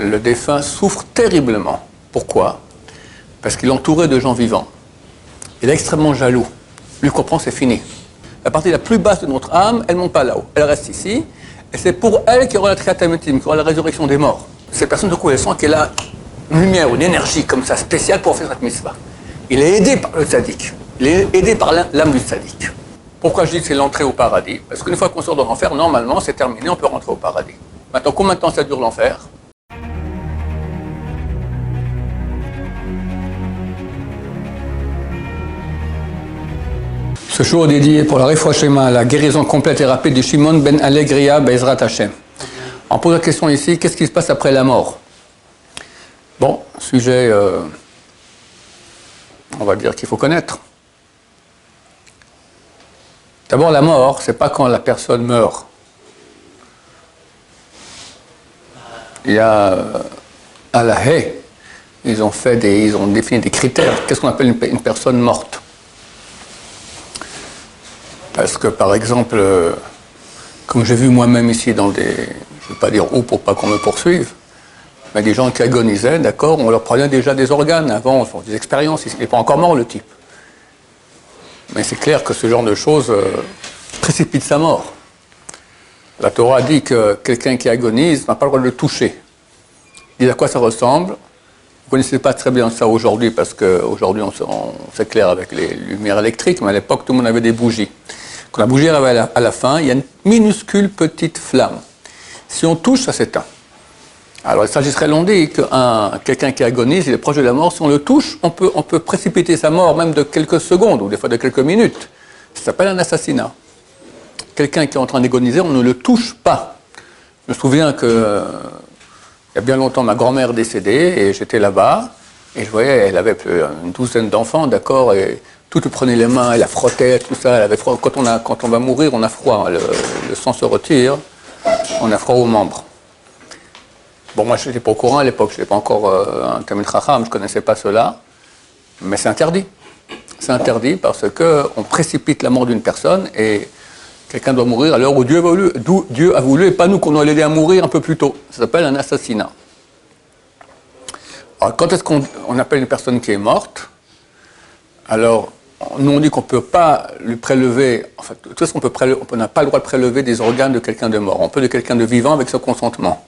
le défunt souffre terriblement. Pourquoi? Parce qu'il est entouré de gens vivants. Il est extrêmement jaloux. Lui comprend, c'est fini. La partie la plus basse de notre âme, elle ne monte pas là-haut. Elle reste ici. Et c'est pour elle qu'il y aura la triatamétime, qu'il y aura la résurrection des morts. Cette personne, de coup, elle sent qu'elle a une lumière, une énergie comme ça spéciale pour faire cette mitzvah. Il est aidé par le tzaddik. Il est aidé par l'âme du tzaddik. Pourquoi je dis que c'est l'entrée au paradis? Parce qu'une fois qu'on sort de l'enfer, normalement, c'est terminé, on peut rentrer au paradis. Maintenant, combien de temps ça dure l'enfer? Ce jour dédié pour la réfouachement, la guérison complète et rapide de Shimon ben Allegria Bezrat Hashem. On pose la question ici, qu'est-ce qui se passe après la mort? Bon, sujet, euh, on va dire qu'il faut connaître. D'abord, la mort, c'est pas quand la personne meurt. Il y a euh, à la haie, ils ont fait des, ils ont défini des critères. Qu'est-ce qu'on appelle une, personne morte? Parce que, par exemple, euh, comme j'ai vu moi-même ici dans des, je ne vais pas dire où pour pas qu'on me poursuive, mais des gens qui agonisaient, d'accord, on leur prenait déjà des organes avant, des expériences. Il n'est pas encore mort le type. Mais c'est clair que ce genre de choses euh, précipite sa mort. La Torah dit que quelqu'un qui agonise n'a pas le droit de le toucher. Il dit à quoi ça ressemble? Vous ne connaissez pas très bien ça aujourd'hui parce qu'aujourd'hui on, s'éclaire avec les lumières électriques, mais à l'époque tout le monde avait des bougies. Quand la bougie arrive à la fin, il y a une minuscule petite flamme. Si on touche, ça s'éteint. Alors il s'agirait, l'on dit, que quelqu'un qui agonise, il est proche de la mort, si on le touche, on peut, précipiter sa mort même de quelques secondes ou des fois de quelques minutes. Ça s'appelle un assassinat. Quelqu'un qui est en train d'agoniser, on ne le touche pas. Je me souviens que il y a bien longtemps, ma grand-mère décédée et j'étais là-bas et je voyais, elle avait une douzaine d'enfants, d'accord, et tout prenait les mains, elle la frottait, tout ça. Elle avait froid. Quand on, va mourir, on a froid, le, le sang se retire, on a froid aux membres. Bon, moi, je n'étais pas au courant à l'époque, je n'étais pas encore euh, un Tamil Chacham, je ne connaissais pas cela, mais c'est interdit. C'est interdit parce qu'on précipite la mort d'une personne et quelqu'un doit mourir à l'heure où Dieu a voulu, Dieu a voulu et pas nous qu'on doit l'aider à mourir un peu plus tôt. Ça s'appelle un assassinat. Alors, quand est-ce qu'on appelle une personne qui est morte? Alors, nous on dit qu'on ne peut pas lui prélever, en fait, tout ce qu'on peut prélever, on n'a pas le droit de prélever des organes de quelqu'un de mort. On peut de quelqu'un de vivant avec son consentement.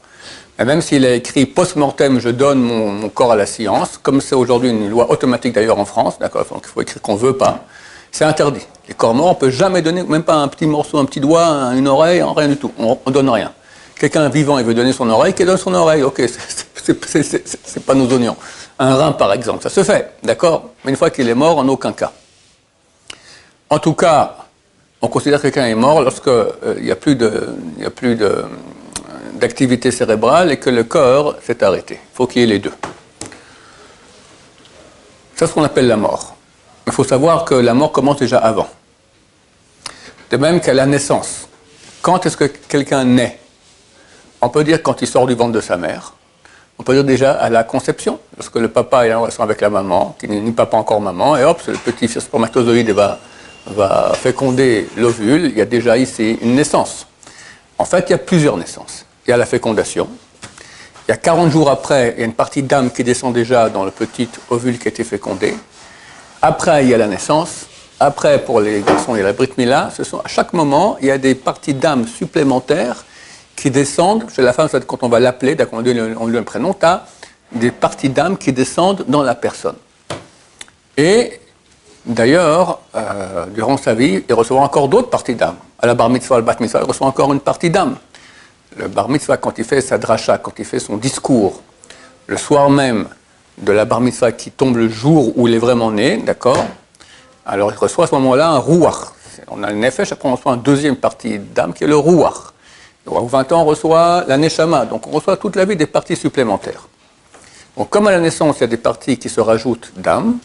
Et même s'il a écrit post-mortem, je donne mon, corps à la science, comme c'est aujourd'hui une loi automatique d'ailleurs en France, d'accord, donc il faut écrire qu'on ne veut pas, c'est interdit. Les corps morts, on peut jamais donner, même pas un petit morceau, un petit doigt, une oreille, rien du tout, on ne donne rien. Quelqu'un vivant, il veut donner son oreille, qu'il donne son oreille, ok, c'est pas nos oignons. Un rein, par exemple, ça se fait, d'accord? Mais une fois qu'il est mort, en aucun cas. En tout cas, on considère que quelqu'un est mort lorsqu'il euh, n'y a plus d'activité cérébrale et que le corps s'est arrêté. Il faut qu'il y ait les deux. C'est ce qu'on appelle la mort. Il faut savoir que la mort commence déjà avant. De même qu'à la naissance. Quand est-ce que quelqu'un naît? On peut dire quand il sort du ventre de sa mère. On peut dire déjà à la conception, lorsque le papa est en relation avec la maman, qui n'est ni papa encore maman, et hop, le petit spermatozoïde va, va féconder l'ovule. Il y a déjà ici une naissance. En fait, il y a plusieurs naissances il y a la fécondation. Il y a 40 jours après, il y a une partie d'âme qui descend déjà dans le petit ovule qui a été fécondé. Après, il y a la naissance. Après, pour les garçons, il y a la Brit. Ce sont, à chaque moment, il y a des parties d'âme supplémentaires qui descendent. Chez la femme, quand on va l'appeler, d'accord, on lui donne un prénom, tu as des parties d'âme qui descendent dans la personne. Et d'ailleurs, euh, durant sa vie, il reçoit encore d'autres parties d'âme. À la bar mitzvah, al bat mitzvah, il reçoit encore une partie d'âme le bar mitzvah, quand il fait sa dracha, quand il fait son discours, le soir même de la bar mitzvah qui tombe le jour où il est vraiment né, d'accord Alors il reçoit à ce moment-là un rouach. On a le nefesh, après on reçoit une deuxième partie d'âme qui est le rouach. Donc, 20 ans, on reçoit la neshama. Donc on reçoit toute la vie des parties supplémentaires. Donc comme à la naissance, il y a des parties qui se rajoutent d'âme,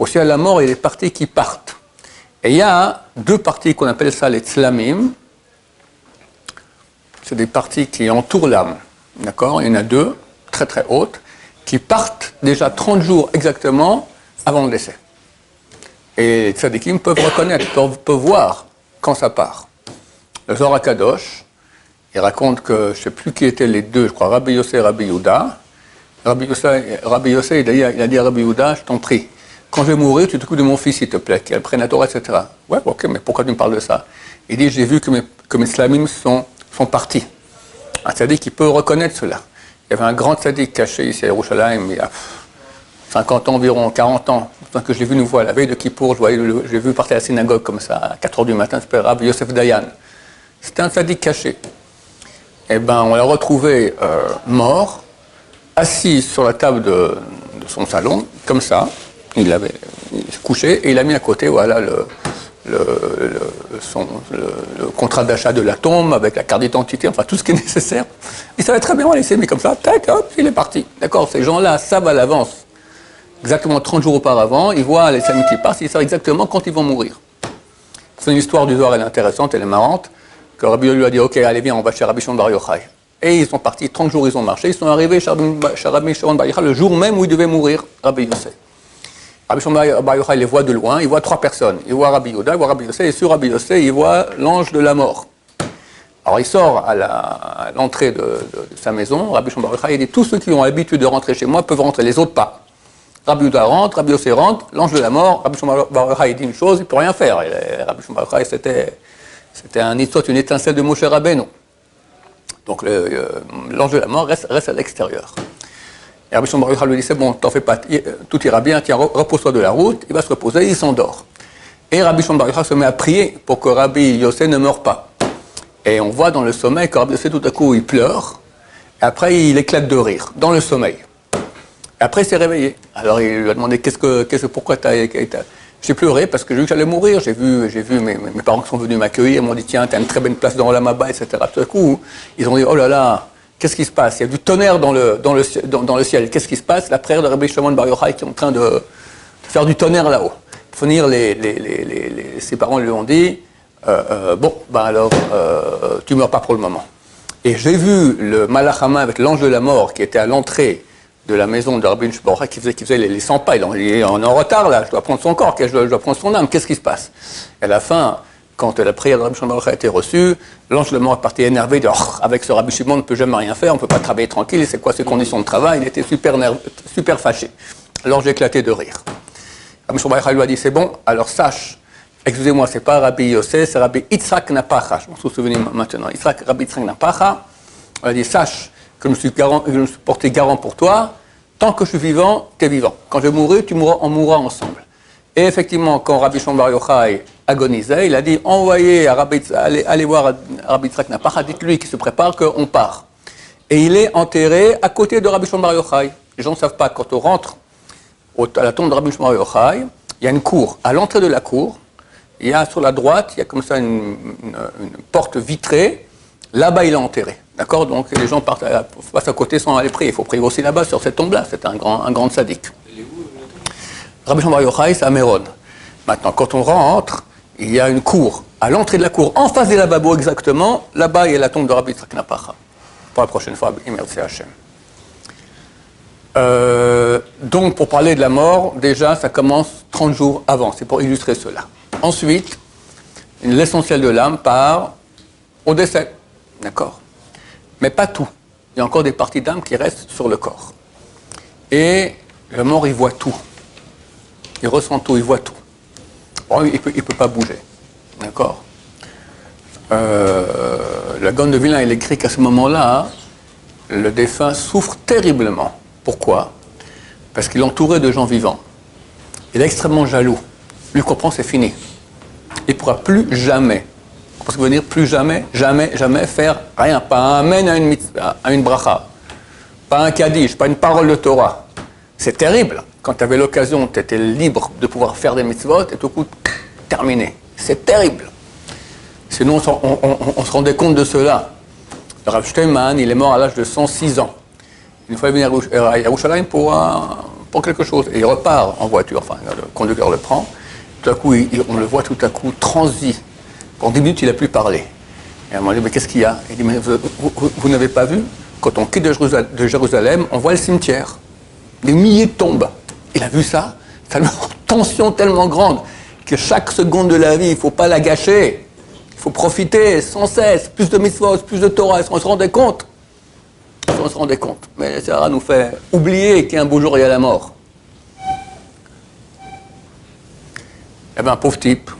aussi à la mort, il y a des parties qui partent. Et il y a deux parties qu'on appelle ça les tzlamim, c'est des parties qui entourent l'âme. D'accord? Il y en a deux, très très hautes, qui partent déjà 30 jours exactement avant le décès. Et les tzadikim peuvent reconnaître, peuvent, voir quand ça part. Le Zohar Kadosh, il raconte que je ne sais plus qui étaient les deux, je crois Rabbi Yosef et Rabbi Yuda, Rabbi Yosef, il, a dit à Rabbi Yehuda, je t'en prie, quand je vais mourir, tu t'occupes de mon fils, s'il te plaît, qu'il prenne la Torah, etc. Ouais, ok, mais pourquoi tu me parles de ça? Il dit, j'ai vu que mes, que mes slamim sont, sont partis. Un sadique qui peut reconnaître cela. Il y avait un grand sadique caché ici à Yerushalayim, il y a 50 ans environ, 40 ans, que je l'ai vu nous voir la veille de Kippour, je l'ai vu partir à la synagogue comme ça, à 4 h du matin, c'était Rabbi Yosef Dayan. C'était un sadique caché. Eh ben, on l'a retrouvé euh, mort, assis sur la table de, son salon, comme ça. Il avait couché et il a mis à côté, voilà, le, contrat d'achat de la tombe avec la carte d'identité, enfin tout ce qui est nécessaire. Il savait très bien où laisser, mais comme ça, tac, hop, il est parti. D'accord Ces gens-là savent à l'avance, exactement 30 jours auparavant, ils voient les amis qui passent, ils savent exactement quand ils vont mourir. C'est une histoire du Zohar, elle est intéressante, elle est marrante, que Rabbi lui a dit, ok, allez, viens, on va chez Rabbi Shimon Bar Yochai. Et ils sont partis, 30 jours ils ont marché, ils sont arrivés chez Rabbi Shimon Bar Yochai le jour même où il devait mourir, Rabbi Yosef. Rabbi Shimon les voit de loin, il voit trois personnes. Il voit Rabbi Yoda, il voit Rabbi Yosef, et sur Rabbi Yosef, il voit l'ange de la mort. Alors il sort à l'entrée de, sa maison, Rabbi Shimon il dit, tous ceux qui ont l'habitude de rentrer chez moi peuvent rentrer, les autres pas. Rabbi Yoda rentre, Rabbi Yosef rentre, l'ange de la mort, Rabbi Shimon Yochai dit une chose, il ne peut rien faire. Rabbi Shimon c'était un une étincelle de Moshe Rabbeinu. Donc euh, l'ange de la mort reste, à l'extérieur. Et Rabbi Shimon lui dit, c'est bon, t'en fais pas, tout ira bien, tiens, repose-toi de la route, il va se reposer, il s'endort. Et Rabbi Shimon se met à prier pour que Rabbi Yossé ne meure pas. Et on voit dans le sommeil que Rabbi Yossé, tout à coup, il pleure, et après il éclate de rire, dans le sommeil. Et après il s'est réveillé. Alors il lui a demandé, qu'est-ce que, pourquoi t'as, j'ai pleuré parce que j'ai vu que j'allais mourir. J'ai vu, j'ai vu mes, parents qui sont venus m'accueillir, m'ont dit tiens, tu as une très bonne place dans la Maba, etc. Tout à coup, ils ont dit oh là là, qu'est-ce qui se passe? Il y a du tonnerre dans le, dans le, dans, le ciel. Qu'est-ce qui se passe? La prière de Rabbi Shimon Bar Yochai qui est en train de, faire du tonnerre là-haut. Finir, les, les, les, ses parents lui ont dit euh, euh, bon, ben alors, euh, tu meurs pas pour le moment. Et j'ai vu le Malachama avec l'ange de la mort qui était à l'entrée de la maison de Rabbi Shbora qui faisait, qui faisait les, 100 pas. Il est en, retard là, je dois prendre son corps, je dois, prendre son âme, qu'est-ce qui se passe? Et à la fin, quand la prière de Rabbi Shimon a été reçue, l'ange de mort est parti énervé, dit, oh, avec ce Rabbi Shimon on ne peut jamais rien faire, on ne peut pas travailler tranquille, c'est quoi ses conditions de travail? Il était super, super fâché. J'ai éclaté de rire. Rabbi Shimon lui a dit, c'est bon, alors sache, excusez-moi, c'est pas Rabbi Yosef, c'est Rabbi Yitzhak Napacha, je m'en souviens maintenant, Yitzhak, Rabbi Yitzhak Napacha, il a dit, sache que je me suis, porté garant pour toi, Tant que je suis vivant, tu es vivant. Quand je mourir, tu mourras, on mourra ensemble. Et effectivement, quand Rabbi Shon Bar Yochai agonisait, il a dit envoyez Rabbi, allez, voir Rabbi Tzrak Napacha, dites-lui qu'il se prépare, qu'on part. Et il est enterré à côté de Rabbi Bar Yochai. Les gens ne savent pas, quand on rentre à la tombe de Rabbi Bar Yochai, il y a une cour. À l'entrée de la cour, il y a sur la droite, il y a comme ça une porte vitrée. Là-bas, il est enterré. D'accord? Donc les gens partent à, passent à côté sans aller prier. Il faut prier aussi là-bas, sur cette tombe-là. C'est un grand, un grand sadique. Rabbi Shimon Yochai, c'est à Méron. Maintenant, quand on rentre, il y a une cour. À l'entrée de la cour, en face des lavabos exactement, là-bas, il y a la tombe de Rabbi Tzrak Napacha. Pour la prochaine fois, merci Hachem. Euh, donc, pour parler de la mort, déjà, ça commence 30 jours avant. C'est pour illustrer cela. Ensuite, l'essentiel de l'âme part au décès. D'accord? Mais pas tout. Il y a encore des parties d'âme qui restent sur le corps. Et le mort, il voit tout. Il ressent tout, il voit tout. Il ne peut, pas bouger. D'accord? Euh, La Gaune de Vilain, il écrit qu'à ce moment-là, le défunt souffre terriblement. Pourquoi? Parce qu'il est entouré de gens vivants. Il est extrêmement jaloux. Lui comprend, c'est fini. Il ne pourra plus jamais parce que veut plus jamais, jamais, jamais faire rien. Pas un amen à une, à une bracha. Pas un kaddish, pas une parole de Torah. C'est terrible. Quand tu avais l'occasion, tu étais libre de pouvoir faire des mitzvot et tout coup, terminé. C'est terrible. Sinon, on, se rendait compte de cela. Le Rav Steinman, il est mort à l'âge de 106 ans. Il fallait venir à Yerushalayim pour, pour quelque chose. Et il repart en voiture, enfin, le conducteur le prend. Tout à coup, on le voit tout à coup transi pendant 10 minutes, il n'a plus parlé. Et elle m'a dit, mais qu'est-ce qu'il y a? Il dit, mais vous, n'avez pas vu? Quand on quitte de Jérusalem, on voit le cimetière. Des milliers de tombes. Il a vu ça une tension tellement grande que chaque seconde de la vie, il ne faut pas la gâcher. Il faut profiter sans cesse. Plus de mitzvot, plus de Torah. Est-ce qu'on se rendait compte on se rendait compte. Mais ça nous fait oublier qu'un beau jour, il y a la mort. Eh bien, pauvre type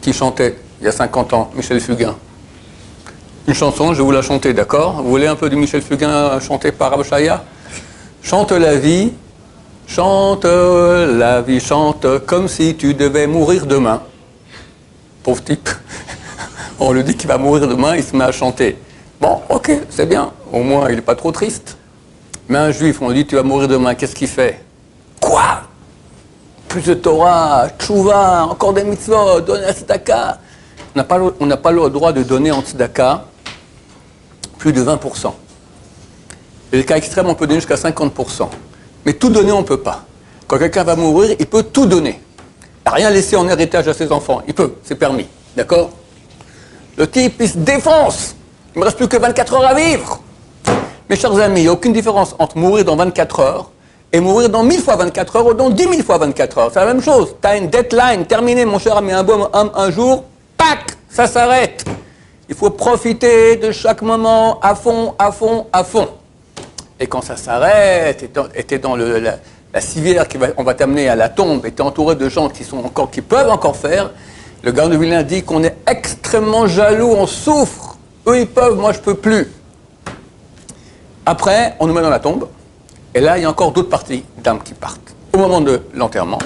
qui chantait il y a 50 ans, Michel Fugain. Une chanson, je vais vous la chanter, d'accord? Vous voulez un peu du Michel Fugain chanté par Abshaya Chante la vie, chante la vie, chante comme si tu devais mourir demain. Pauvre type. On lui dit qu'il va mourir demain, il se met à chanter. Bon, ok, c'est bien. Au moins, il n'est pas trop triste. Mais un juif, on lui dit tu vas mourir demain, qu'est-ce qu'il fait? Quoi? Plus de Torah, tchouva, encore des mitzvot, donner à tzedaka. On n'a pas, le droit de donner en tzedaka plus de 20%. Et le cas extrême, on peut donner jusqu'à 50%. Mais tout donner, on ne peut pas. Quand quelqu'un va mourir, il peut tout donner. Rien laisser en héritage à ses enfants. Il peut, c'est permis. D'accord? Le type, il se défonce. Il ne me reste plus que 24 heures à vivre. Mes chers amis, il n'y a aucune différence entre mourir dans 24 heures et mourir dans 1000 fois 24 heures ou dans 10 000 fois 24 heures. C'est la même chose. Tu as une deadline terminée, mon cher ami, un, bon, un, un jour, pac, ça s'arrête. Il faut profiter de chaque moment à fond, à fond, à fond. Et quand ça s'arrête, et tu es dans le, la, civière qui va, va t'amener à la tombe, et tu es entouré de gens qui, sont encore, qui peuvent encore faire, le garde de Villain dit qu'on est extrêmement jaloux, on souffre. Eux, ils peuvent, moi, je peux plus. Après, on nous met dans la tombe, et là, il y a encore d'autres parties d'âmes qui partent. Au moment de l'enterrement,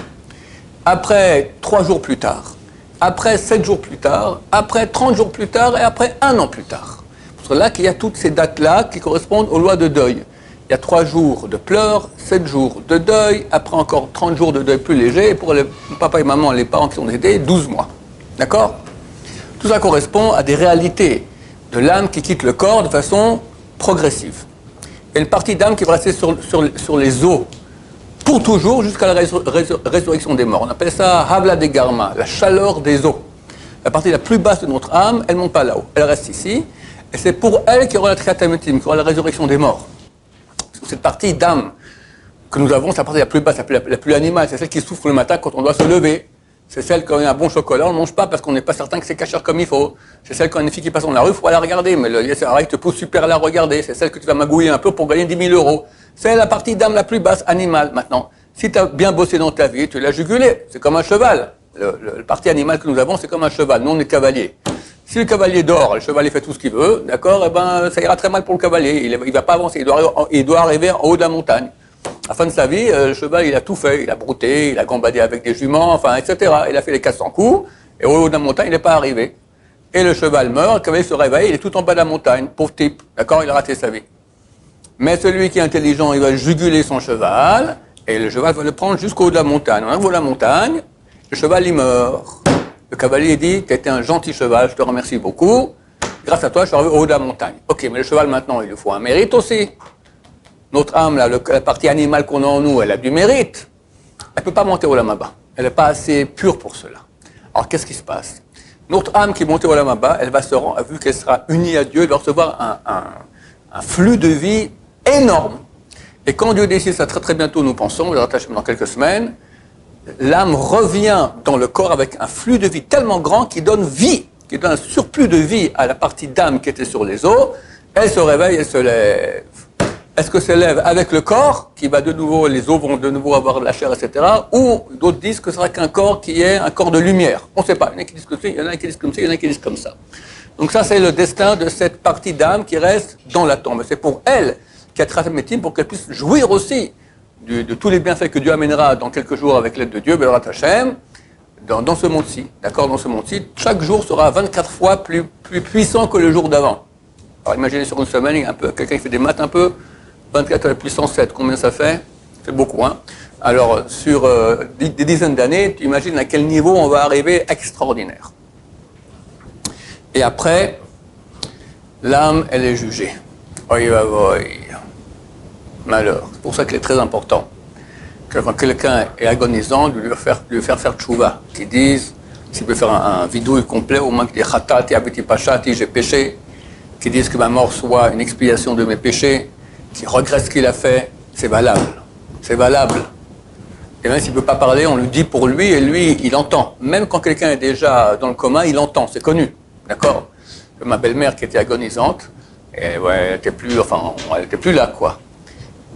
après, trois jours plus tard, après 7 jours plus tard, après 30 jours plus tard et après un an plus tard. Parce là qu'il y a toutes ces dates-là qui correspondent aux lois de deuil. Il y a 3 jours de pleurs, 7 jours de deuil, après encore 30 jours de deuil plus léger, et pour les papa et maman, les parents qui sont aidés, 12 mois. D'accord? Tout ça correspond à des réalités de l'âme qui quitte le corps de façon progressive. Et une partie d'âme qui va rester sur, les os pour toujours jusqu'à la résurrection des morts. On appelle ça Havla de Garma, la chaleur des eaux. La partie la plus basse de notre âme, elle ne monte pas là-haut, elle reste ici. Et c'est pour elle qu'il y aura la triatamétime, qu'il y aura la résurrection des morts. Cette partie d'âme que nous avons, c'est la partie la plus basse, la plus, la plus animale, c'est celle qui souffre le matin quand on doit se lever. C'est celle quand y a un bon chocolat, on ne mange pas parce qu'on n'est pas certain que c'est cachère comme il faut. C'est celle quand une fille qui passe dans la rue, il faut la regarder, mais le pareil te pousse super à la regarder. C'est celle que tu vas magouiller un peu pour gagner 10 000 euros. C'est la partie d'âme la plus basse, animale maintenant. Si tu as bien bossé dans ta vie, tu l'as jugulé. C'est comme un cheval. Le, parti animal que nous avons, c'est comme un cheval. Nous, on est cavalier. Si le cavalier dort, le cheval fait tout ce qu'il veut, d'accord, eh ben, ça ira très mal pour le cavalier. Il ne va pas avancer. Il doit, arriver en haut de la montagne. À la fin de sa vie, euh, le cheval, il a tout fait. Il a brouté, il a gambadé avec des juments, enfin, etc. Il a fait les 400 coups, et au haut de la montagne, il n'est pas arrivé. Et le cheval meurt, le cavalier se réveille, il est tout en bas de la montagne. Pauvre type, d'accord, il a raté sa vie. Mais celui qui est intelligent, il va juguler son cheval, et le cheval va le prendre jusqu'au haut de la montagne. On arrive de la montagne, le cheval, il meurt. Le cavalier dit, tu étais un gentil cheval, je te remercie beaucoup. Grâce à toi, je suis arrivé au haut de la montagne. Ok, mais le cheval, maintenant, il lui faut un mérite aussi notre âme, la partie animale qu'on a en nous, elle a du mérite. Elle ne peut pas monter au lamaba. Elle n'est pas assez pure pour cela. Alors qu'est-ce qui se passe? Notre âme qui est montée au lamaba, elle va se rendre, vu qu'elle sera unie à Dieu, elle va recevoir un, flux de vie énorme. Et quand Dieu décide ça très très bientôt, nous pensons, on va dans quelques semaines, l'âme revient dans le corps avec un flux de vie tellement grand qui donne vie, qui donne un surplus de vie à la partie d'âme qui était sur les os. Elle se réveille, elle se lève. Est-ce que c'est lève avec le corps, qui va de nouveau, les os vont de nouveau avoir de la chair, etc. Ou d'autres disent que ce sera qu'un corps qui est un corps de lumière? On ne sait pas. Il y en a qui disent comme ça, il y en a qui disent comme ça, il y en a qui disent comme ça. Donc ça, c'est le destin de cette partie d'âme qui reste dans la tombe. C'est pour elle tracé médecine pour qu'elle puisse jouir aussi de, tous les bienfaits que Dieu amènera dans quelques jours avec l'aide de Dieu, Hashem, dans, ce monde-ci. D'accord Dans ce monde-ci, chaque jour sera 24 fois plus, puissant que le jour d'avant. Imaginez sur une semaine, un peu, quelqu'un qui fait des maths un peu, 24 à la puissance 7, combien ça fait? C'est beaucoup, hein Alors, sur euh, des dizaines d'années, tu imagines à quel niveau on va arriver extraordinaire. Et après, l'âme, elle est jugée. Malheur. C'est pour ça qu'il est très important que quand quelqu'un est agonisant, de lui faire, lui faire faire tchouva. Qu'ils disent, s'il peut faire un, vidéo complet, au moins qu'il dise khatati abiti pachati, j'ai péché. Qu'ils disent que ma mort soit une expiation de mes péchés qui regrette ce qu'il a fait, c'est valable. C'est valable. Et même s'il ne peut pas parler, on lui dit pour lui et lui, il entend. Même quand quelqu'un est déjà dans le coma, il entend, c'est connu. D'accord? Ma belle-mère qui était agonisante, elle était plus, enfin, elle plus là, quoi.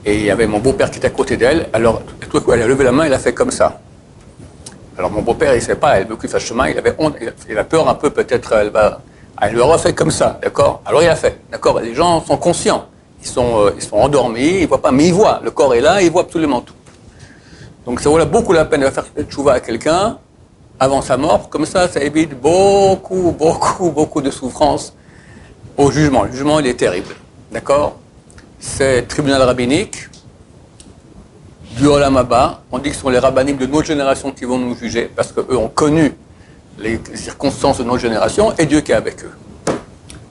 Et il y avait mon beau-père qui était à côté d'elle. Alors, tout à coup, elle a levé la main, elle a fait comme ça. Alors, mon beau-père, il ne savait pas, elle veut qu'il fasse chemin, il avait honte, il a peur un peu, peut-être, elle va. Elle lui refait comme ça, d'accord? Alors, il a fait, d'accord? Les gens sont conscients. Ils sont, euh, sont endormis, ils ne voient pas, mais ils voient. Le corps est là, ils voient absolument tout. Donc, ça vaut beaucoup la peine de faire chouva à quelqu'un avant sa mort. Comme ça, ça évite beaucoup, beaucoup, beaucoup de souffrance au jugement. Le jugement, il est terrible. D'accord? C'est tribunal rabbinique du Olam On dit que ce sont les rabbiniques de notre génération qui vont nous juger parce qu'eux ont connu les circonstances de notre génération et Dieu qui est avec eux.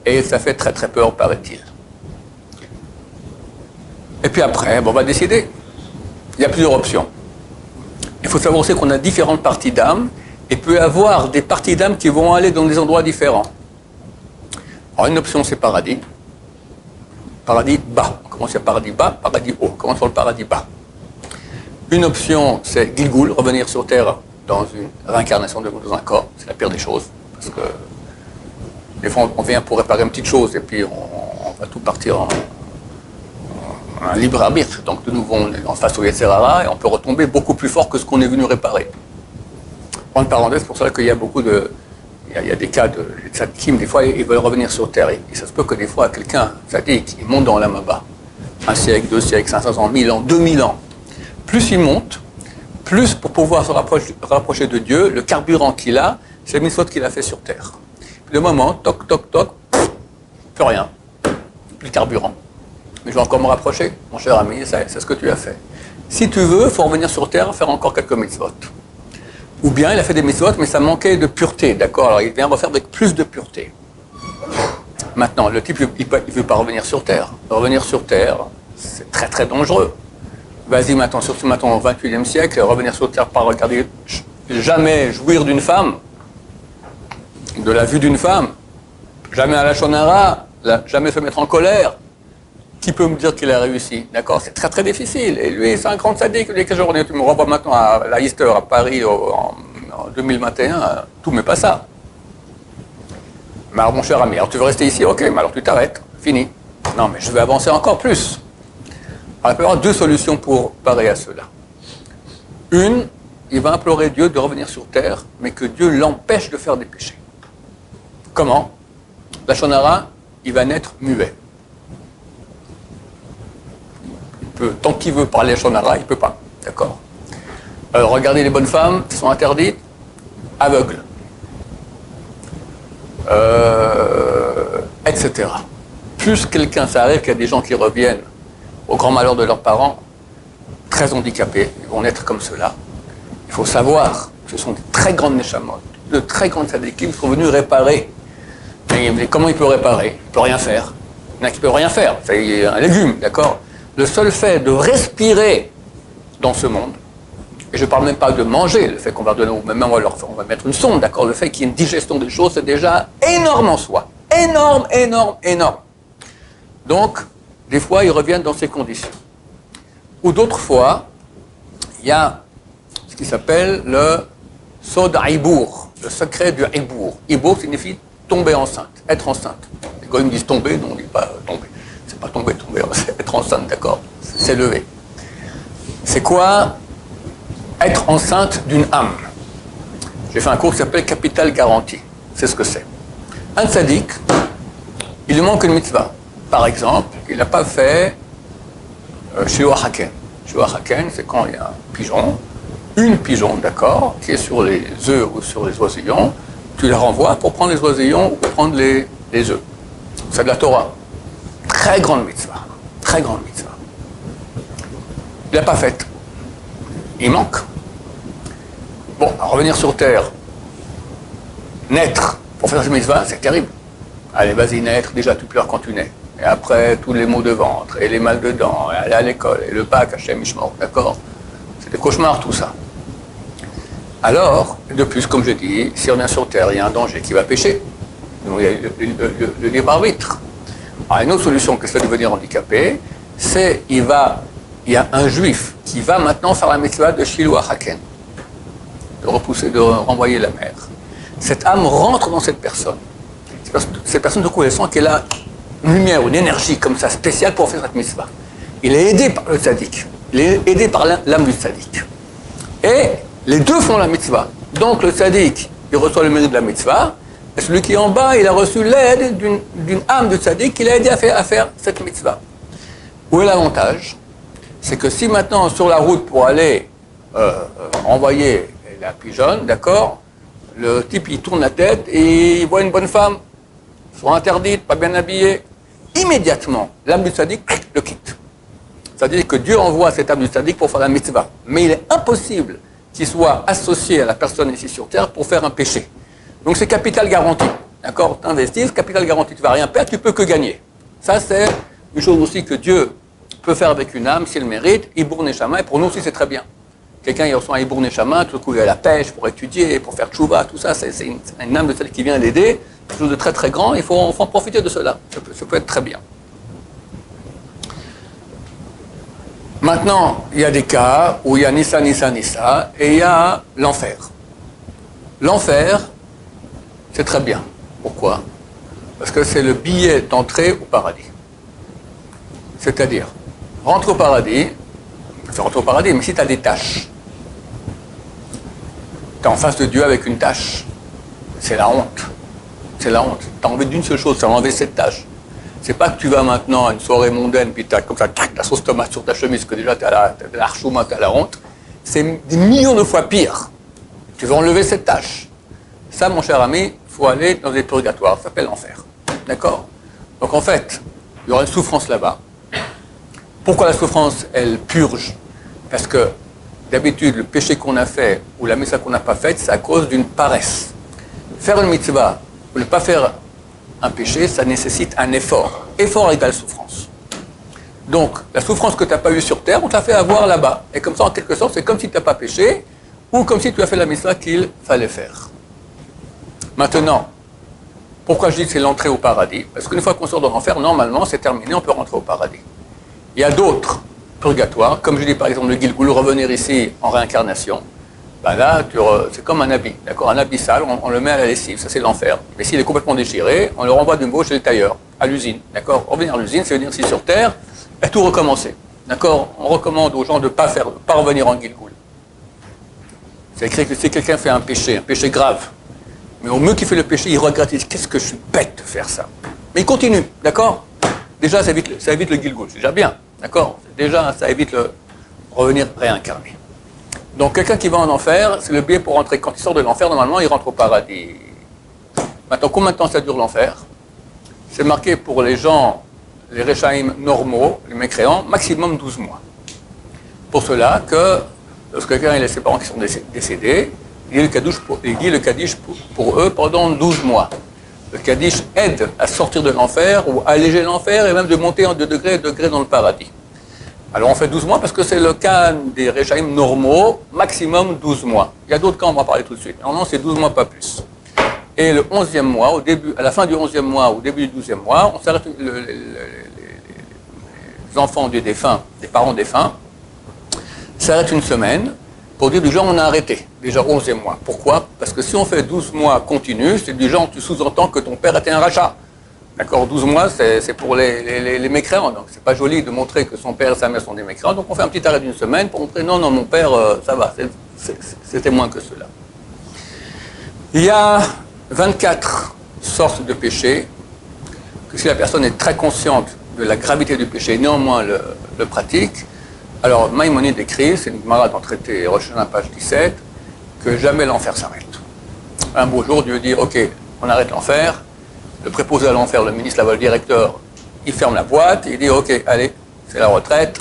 Et ça fait très très peur, paraît-il. Et puis après, on va décider. Il y a plusieurs options. Il faut savoir aussi qu'on a différentes parties d'âme et peut y avoir des parties d'âme qui vont aller dans des endroits différents. Alors une option c'est paradis. Paradis bas. On commence par paradis bas, paradis haut. Comment sur le paradis bas. Une option c'est Gilgul, revenir sur Terre dans une réincarnation de, dans un corps. C'est la pire des choses. Parce que des fois on vient pour réparer une petite chose et puis on, va tout partir en, libre arbitre. Donc de nouveau on est en face au Yetzerara et on peut retomber beaucoup plus fort que ce qu'on est venu réparer. En parenthèse, c'est pour ça qu'il y a beaucoup de, il y, a, des cas de tzadikim, des fois, ils veulent revenir sur Terre. Et, ça se peut que des fois, quelqu'un, tzadik, il monte dans l'amaba. Un siècle, deux siècles, 500 ans, 1000 ans, 2000 ans. Plus il monte, plus pour pouvoir se rapprocher, de Dieu, le carburant qu'il a, c'est le mitzvot qu'il a fait sur Terre. le moment, toc, toc, toc, plus rien. Plus de carburant. Mais je vais encore me rapprocher, mon cher ami, c'est ce que tu as fait. Si tu veux, il faut revenir sur Terre, faire encore quelques mitzvot. Ou bien il a fait des mitzvot, mais ça manquait de pureté, d'accord? Alors il vient refaire avec plus de pureté. Maintenant, le type, il ne veut pas revenir sur Terre. Revenir sur Terre, c'est très très dangereux. Vas-y maintenant, surtout maintenant au XXIe siècle, revenir sur Terre, pas regarder, jamais jouir d'une femme, de la vue d'une femme, jamais à la chonara, jamais se mettre en colère. Qui peut me dire qu'il a réussi? D'accord C'est très très difficile. Et lui, c'est un grand sadique. Quelques journées, tu me renvoies maintenant à la Easter à Paris en, 2021, tout mais pas ça. Alors, mon cher ami, alors tu veux rester ici? Ok, mais alors tu t'arrêtes. Fini. Non, mais je vais avancer encore plus. Alors, il peut y avoir deux solutions pour parer à cela. Une, il va implorer Dieu de revenir sur terre, mais que Dieu l'empêche de faire des péchés. Comment? La Shonara, il va naître muet. tant qu'il veut parler à Shonara, il ne peut pas. D'accord euh, Regardez les bonnes femmes qui sont interdites, aveugles. Euh, etc. Plus quelqu'un, ça arrive qu'il y a des gens qui reviennent au grand malheur de leurs parents, très handicapés, ils vont naître comme cela. Il faut savoir ce sont de très grandes neshamot, de très grandes sadikim qui sont venus réparer. Mais, comment il peut réparer? Il ne peut rien faire. Il ne peut rien faire. C'est un légume, d'accord? Le seul fait de respirer dans ce monde, et je ne parle même pas de manger, le fait qu'on va donner, même on va, on va mettre une sonde, d'accord, le fait qu'il y ait une digestion des choses, c'est déjà énorme en soi. Énorme, énorme, énorme. Donc, des fois, ils reviennent dans ces conditions. Ou d'autres fois, il y a ce qui s'appelle le sod ibour, le secret du ibour. Ibour signifie tomber enceinte, être enceinte. Les gars me disent tomber, non, on ne dit pas tomber pas tomber, tomber, être enceinte, d'accord C'est levé. C'est quoi être enceinte d'une âme J'ai fait un cours qui s'appelle Capital Garantie. C'est ce que c'est. Un sadique, il lui manque une mitzvah. Par exemple, il n'a pas fait euh, Shiwa Haken. Haken, c'est quand il y a un pigeon, une pigeon, d'accord, qui est sur les œufs ou sur les oisillons, tu la renvoies pour prendre les oisillons ou prendre les, les œufs. C'est de la Torah. Très grande mitzvah. Très grande mitzvah. Il l'a pas faite. Il manque. Bon, revenir sur Terre, naître pour faire cette mitzvah, c'est terrible. Allez, vas-y, naître, déjà tu pleures quand tu nais. Et après, tous les maux de ventre, et les mal de dents, et aller à l'école, et le Pâques, Hachem Ishmor, d'accord? C'est des cauchemars tout ça. Alors, de plus, comme je dis, si on vient sur Terre, il y a un danger qui va pécher. Donc, il y a le libre arbitre. Alors, une autre solution que de devenir handicapé, c'est il il y a un juif qui va maintenant faire la mitzvah de Shiloh Haken, de repousser, de renvoyer la mer. Cette âme rentre dans cette personne. Cette personne, de coup, elle sent qu'elle a une lumière, une énergie comme ça spéciale pour faire cette mitzvah. Il est aidé par le tzaddik. Il est aidé par l'âme du tzaddik. Et les deux font la mitzvah. Donc le tzaddik, il reçoit le mérite de la mitzvah. Et celui qui est en bas, il a reçu l'aide d'une âme de tzaddik qui l'a aidé à faire, à faire cette mitzvah. Où est l'avantage? C'est que si maintenant, sur la route pour aller euh, euh, envoyer la pigeonne, d'accord, le type il tourne la tête et il voit une bonne femme, soit interdite, pas bien habillée, immédiatement, l'âme du tzaddik le quitte. C'est-à-dire que Dieu envoie cette âme du tzaddik pour faire la mitzvah. Mais il est impossible qu'il soit associé à la personne ici sur terre pour faire un péché. Donc c'est capital garanti. D'accord? Tu investis, capital garanti, tu ne vas rien perdre, tu peux que gagner. Ça, c'est une chose aussi que Dieu peut faire avec une âme s'il mérite. Ibour Neshama, et pour nous aussi, c'est très bien. Quelqu'un, il reçoit un Ibour Neshama, tout le coup, il a la pêche pour étudier, pour faire tchouva, tout ça, c'est une, âme de celle qui vient l'aider. Quelque chose de très très grand, il faut, en profiter de cela. ça peut être très bien. Maintenant, il y a des cas où il y a Nissa, Nissa, Nissa, et il y a l'enfer. L'enfer, c'est très bien. Pourquoi? Parce que c'est le billet d'entrée au paradis. C'est-à-dire, rentre au paradis, tu rentre au paradis, mais si tu as des tâches, tu es en face de Dieu avec une tâche, c'est la honte. C'est la honte. Tu as envie d'une seule chose, c'est enlever cette tâche. C'est pas que tu vas maintenant à une soirée mondaine, puis tu as comme ça, tac, la sauce tomate sur ta chemise, que déjà tu as la, la tu as la honte. C'est des millions de fois pire. Tu veux enlever cette tâche. Ça, mon cher ami, faut aller dans des purgatoires, ça s'appelle l'enfer. D'accord? Donc en fait, il y aura une souffrance là-bas. Pourquoi la souffrance, elle purge? Parce que d'habitude, le péché qu'on a fait ou la mitzvah qu'on n'a pas faite, c'est à cause d'une paresse. Faire une mitzvah ou ne pas faire un péché, ça nécessite un effort. Effort égale souffrance. Donc, la souffrance que tu n'as pas eue sur terre, on t'a fait avoir là-bas. Et comme ça, en quelque sorte, c'est comme si tu n'as pas péché, ou comme si tu as fait la mission qu'il fallait faire. Maintenant, pourquoi je dis que c'est l'entrée au paradis? Parce qu'une fois qu'on sort de l'enfer, normalement, c'est terminé, on peut rentrer au paradis. Il y a d'autres purgatoires, comme je dis par exemple le Gilgul, revenir ici en réincarnation. Ben là, c'est comme un habit, d'accord Un habit sale, on, le met à la lessive, ça c'est l'enfer. Mais s'il est complètement déchiré, on le renvoie de nouveau chez le tailleur, à l'usine, d'accord Revenir à l'usine, c'est venir ici sur Terre et tout recommencer, d'accord On recommande aux gens de ne pas, faire, pas revenir en Gilgul. C'est écrit que si quelqu'un fait un péché, un péché grave, mais au mieux qu'il fait le péché, il regrette, il dit Qu'est-ce que je suis bête de faire ça? Mais il continue, d'accord? Déjà, ça évite, le, ça évite le Gilgul, c'est déjà bien, d'accord Déjà, ça évite le revenir réincarné. Donc quelqu'un qui va en enfer, c'est le biais pour rentrer. Quand il sort de l'enfer, normalement, il rentre au paradis. Maintenant, combien de temps ça dure l'enfer? C'est marqué pour les gens, les réchaïm normaux, les mécréants, maximum 12 mois. Pour cela que, lorsque quelqu'un a ses parents qui sont décédés, il dit le Kaddish pour, eux pendant 12 mois. Le Kaddish aide à sortir de l'enfer ou à alléger l'enfer et même de monter en de degré en degré dans le paradis. Alors on fait 12 mois parce que c'est le cas des régimes normaux, maximum 12 mois. Il y a d'autres cas, on va en parler tout de suite. Normalement, c'est 12 mois, pas plus. Et le 11e mois, au début, à la fin du 11e mois, au début du 12e mois, on s'arrête, les enfants des défunts, des parents défunts, s'arrêtent une semaine pour dire du genre on a arrêté, déjà 11e mois. Pourquoi? Parce que si on fait 12 mois continus, c'est du genre tu sous-entends que ton père était un rachat. D'accord? 12 mois, c'est pour les, les, mécréants. Donc, c'est pas joli de montrer que son père et sa mère sont des mécréants. Donc, on fait un petit arrêt d'une semaine pour montrer non, non, mon père, euh, ça va, c'était moins que cela. Il y a 24 sortes de péchés que si la personne est très consciente de la gravité du péché, néanmoins le pratique. Alors, Maïmonide écrit, c'est une marade en traité Rochana, page 17, que jamais l'enfer s'arrête. Un beau jour, Dieu dit Ok, on arrête l'enfer le préposé à l'enfer, le ministre là-bas, le directeur, il ferme la boîte, il dit ok, allez, c'est la retraite,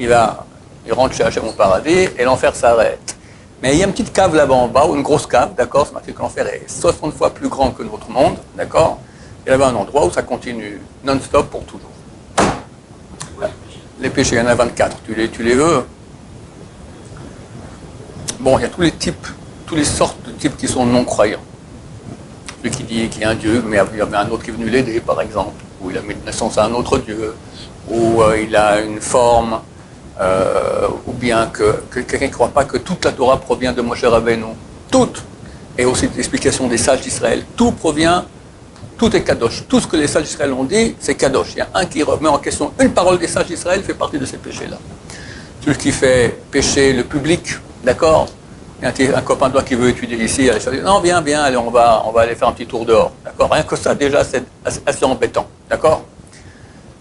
il va, il rentre chez mon paradis et l'enfer s'arrête. Mais il y a une petite cave là-bas en bas, ou une grosse cave, d'accord, c'est marqué que l'enfer est 60 fois plus grand que notre monde, d'accord Il y avait un endroit où ça continue non-stop pour toujours. Les péchés, il y en a 24, tu les, tu les veux Bon, il y a tous les types, toutes les sortes de types qui sont non-croyants qui dit qu'il y a un Dieu, mais il y avait un autre qui est venu l'aider, par exemple, ou il a mis naissance à un autre Dieu, ou euh, il a une forme, euh, ou bien que, quelqu'un ne croit pas que toute la Torah provient de Moshe Rabbeinu. Toute Et aussi l'explication des sages d'Israël. Tout provient, tout est kadosh. Tout ce que les sages d'Israël ont dit, c'est kadosh. Il y a un qui remet en question une parole des sages d'Israël, fait partie de ces péchés-là. Tout ce qui fait pécher le public, d'accord? A un, copain de toi qui veut étudier ici, dit, non, viens, viens, allez, on va, on va aller faire un petit tour dehors, d'accord? Rien que ça, déjà, c'est assez embêtant, d'accord?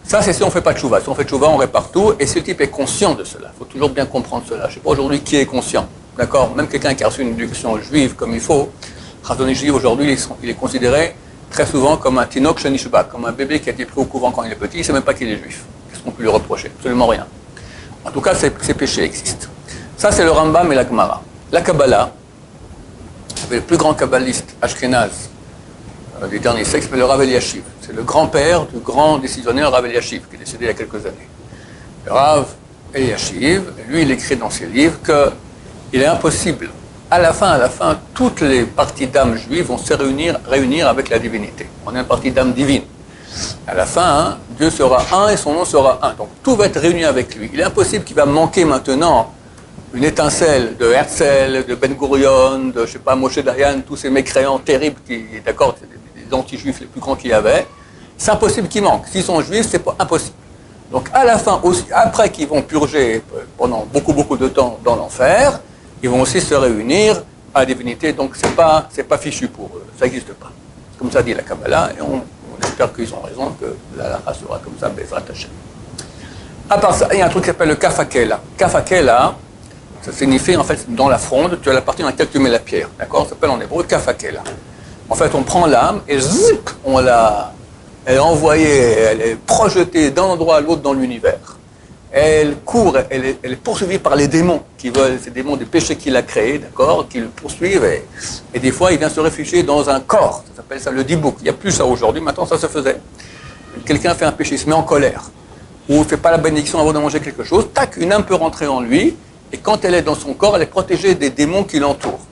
Ça, c'est si on ne fait pas de chouva. Si on fait de chouva, on répare tout. Et ce type est conscient de cela. Il faut toujours bien comprendre cela. Je ne sais pas aujourd'hui qui est conscient. D'accord? Même quelqu'un qui a reçu une éducation juive comme il faut, juif aujourd'hui, il est considéré très souvent comme un tinok shanishba, comme un bébé qui a été pris au couvent quand il est petit, il ne sait même pas qu'il est juif. Qu'est-ce qu'on peut lui reprocher? Absolument rien. En tout cas, ces, péchés existent. Ça, c'est le Rambam et la Gemara. La Kabbalah, le plus grand kabbaliste ashkenaz euh, du dernier siècle, c'est le Rav Eliashiv. C'est le grand-père du grand décisionnaire Rav Eliashiv, qui est décédé il y a quelques années. Le Rav Eliashiv, lui, il écrit dans ses livres qu'il est impossible, à la fin, à la toutes les parties d'âme juives vont se réunir, réunir avec la divinité. On est une partie d'âme divine. À la fin, hein, Dieu sera un et son nom sera un. Donc tout va être réuni avec lui. Il est impossible qu'il va manquer maintenant une étincelle de Herzl, de Ben Gurion, de, je sais pas, Moshe Dayan, tous ces mécréants terribles qui, d'accord, anti-juifs les plus grands qu'il y avait, c'est impossible qu'ils manquent. S'ils sont juifs, c'est impossible. Donc à la fin, aussi, après qu'ils vont purger pendant beaucoup, beaucoup de temps dans l'enfer, ils vont aussi se réunir à la divinité. Donc c'est pas, c'est pas fichu pour eux. Ça n'existe pas. Comme ça dit la Kabbalah, et on, espère qu'ils ont raison, que la race sera comme ça, Bezrat Hashem. À part ça, il y a un truc qui s'appelle le kafakela. Kafakela, ça signifie en fait dans la fronde, tu as la partie dans laquelle tu mets la pierre. D'accord? Ça s'appelle en hébreu kafakela. En fait, on prend l'âme et zip, on la, elle est envoyée, elle est projetée d'un endroit à l'autre dans l'univers. Elle court, elle est, poursuivie par les démons qui veulent, ces démons des péchés qu'il a créés, d'accord, qui le poursuivent. Et, des fois, il vient se réfugier dans un corps. Ça s'appelle ça le dibouk. Il n'y a plus ça aujourd'hui. Maintenant, ça se faisait. Quelqu'un fait un péché, il se met en colère, ou ne fait pas la bénédiction avant de manger quelque chose. Tac, une âme peut rentrer en lui. Et quand elle est dans son corps, elle est protégée des démons qui l'entourent.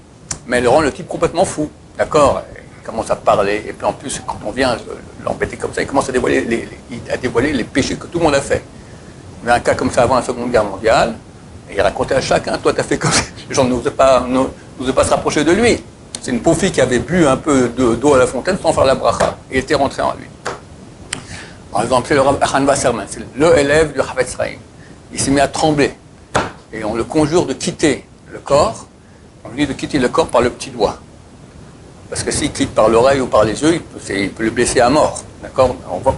Mais elle rend le type complètement fou, d'accord commence à parler, et puis en plus, quand on vient l'embêter comme ça, il commence à dévoiler les, à dévoiler les péchés que tout le monde a fait. Y a un cas comme ça avant la Seconde Guerre mondiale, et il racontait à chacun, toi tu as fait comme ça, les gens n'osaient pas, pas se rapprocher de lui. C'est une pauvre fille qui avait bu un peu d'eau à la fontaine sans faire la bracha, et était rentrée en lui. Par exemple, c'est le Rav Wasserman, c'est le élève du Havetz Il s'est mis à trembler, et on le conjure de quitter le corps, on lui dit de quitter le corps par le petit doigt. Parce que s'il quitte par l'oreille ou par les yeux, il peut, le blesser à mort. D'accord? On voit,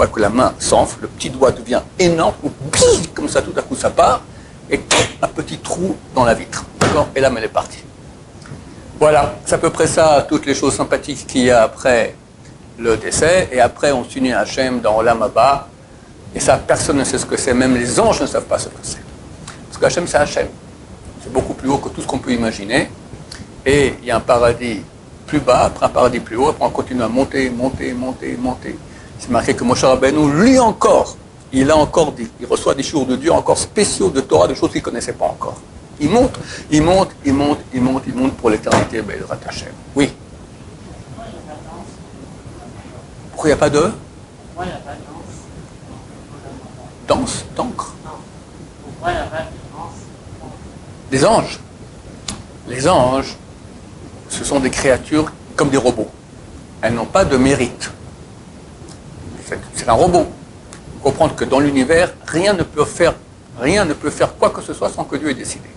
voit, que la main s'enfle, le petit doigt devient énorme, comme ça, tout à coup, ça part, et un petit trou dans la vitre. Et l'âme, elle est partie. Voilà, c'est à peu près ça, toutes les choses sympathiques qu'il y a après le décès. Et après, on s'unit à Hachem dans bas. Et ça, personne ne sait ce que c'est. Même les anges ne savent pas ce que c'est. Parce que Hachem, c'est Hachem. C'est beaucoup plus haut que tout ce qu'on peut imaginer. Et il y a un paradis plus bas, après un paradis plus haut, après on continue à monter, monter, monter, monter. C'est marqué que Moshe Rabbeinu, lui encore, il a encore dit, il reçoit des jours de Dieu encore spéciaux de Torah, de choses qu'il ne connaissait pas encore. Il monte, il monte, il monte, il monte, il monte pour l'éternité, Bezrat Hashem. Oui. Pourquoi il n'y a pas de? Pourquoi il n'y a pas de danse? Danse D'encre Pourquoi il n'y a pas de danse? Des anges. Les anges, ce sont des créatures comme des robots. Elles n'ont pas de mérite. Un robot. Comprendre que dans l'univers, rien ne peut faire, rien ne peut faire quoi que ce soit sans que Dieu ait décidé.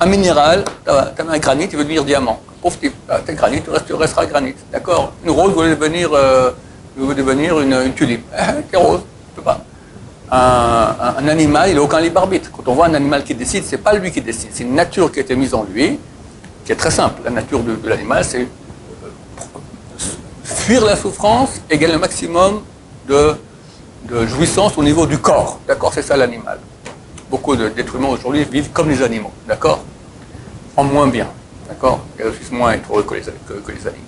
Un minéral, tu as, un granit, il veut devenir diamant. Pauvre type, granit, tu resteras granit. D'accord? Une rose veut devenir, euh, devenir une, tulipe. Eh, rose, tu pas. Un, animal, il n'a aucun libre arbitre. Quand on voit un animal qui décide, c'est pas lui qui décide, c'est une nature qui a été mise en lui qui est très simple. La nature de, l'animal, c'est fuir la souffrance et gagner le maximum de, jouissance au niveau du corps. D'accord C'est ça l'animal. Beaucoup d'êtres humains aujourd'hui vivent comme les animaux. D'accord? En moins bien. D'accord? Ils réussissent moins être heureux que les, animaux.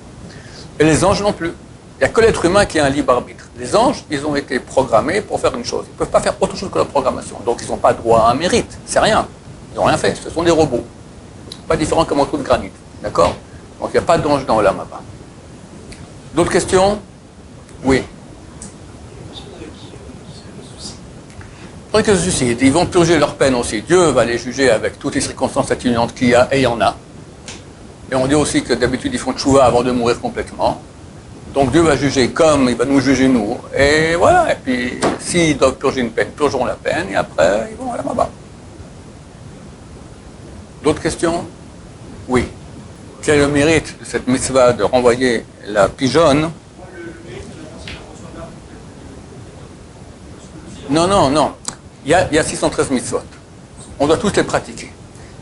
Et les anges non plus. Il n'y a que l'être humain qui a un libre arbitre. Les anges, ils ont été programmés pour faire une chose. Ils ne peuvent pas faire autre chose que la programmation. Donc ils n'ont pas droit à un mérite. C'est rien. Ils n'ont rien fait. Ce sont des robots pas différent qu'un manteau de granit. D'accord? Donc il n'y a pas d'ange dans l'âme là-bas. D'autres questions? Oui. Que se Ils vont purger leur peine aussi. Dieu va les juger avec toutes les circonstances atténuantes qu'il y a, et il y en a. Et on dit aussi que d'habitude, ils font tchouva avant de mourir complètement. Donc Dieu va juger comme il va nous juger nous. Et voilà, et puis s'ils doivent purger une peine, purgeront la peine, et après, ils vont à la baba. D'autres questions? Oui. Quel est le mérite de cette mitzvah de renvoyer la pigeonne? Non, non, non. Il y a, il y a 613 mitzvot. On doit tous les pratiquer.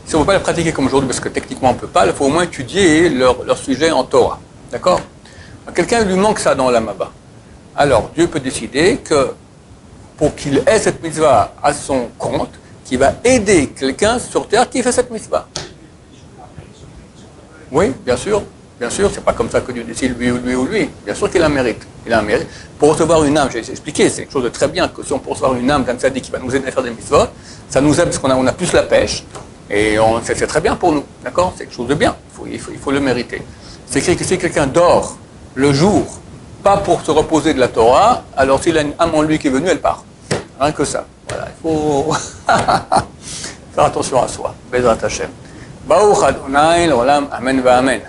Si on ne peut pas les pratiquer comme aujourd'hui, parce que techniquement on ne peut pas, il faut au moins étudier leur, leur sujet en Torah. D'accord? Quelqu'un lui manque ça dans l'amaba. Alors Dieu peut décider que pour qu'il ait cette mitzvah à son compte, qu'il va aider quelqu'un sur terre qui fait cette mitzvah. Oui, bien sûr, bien sûr, c'est pas comme ça que Dieu décide lui ou lui ou lui. Bien sûr qu'il a un mérite. Il a un mérite. Pour recevoir une âme, j'ai expliqué, c'est quelque chose de très bien que si on peut recevoir une âme d'un tzaddik qui va nous aider à faire des mitzvot, ça nous aide parce qu'on a, plus la pêche et c'est, très bien pour nous. D'accord? C'est quelque chose de bien. Il faut, le mériter. C'est écrit que si quelqu'un dort le jour, pas pour se reposer de la Torah, alors s'il a une âme en lui qui est venue, elle part. Rien que ça. Voilà, il faut faire attention à soi. Bezrat Hashem. Baruch Adonai, amen va amen.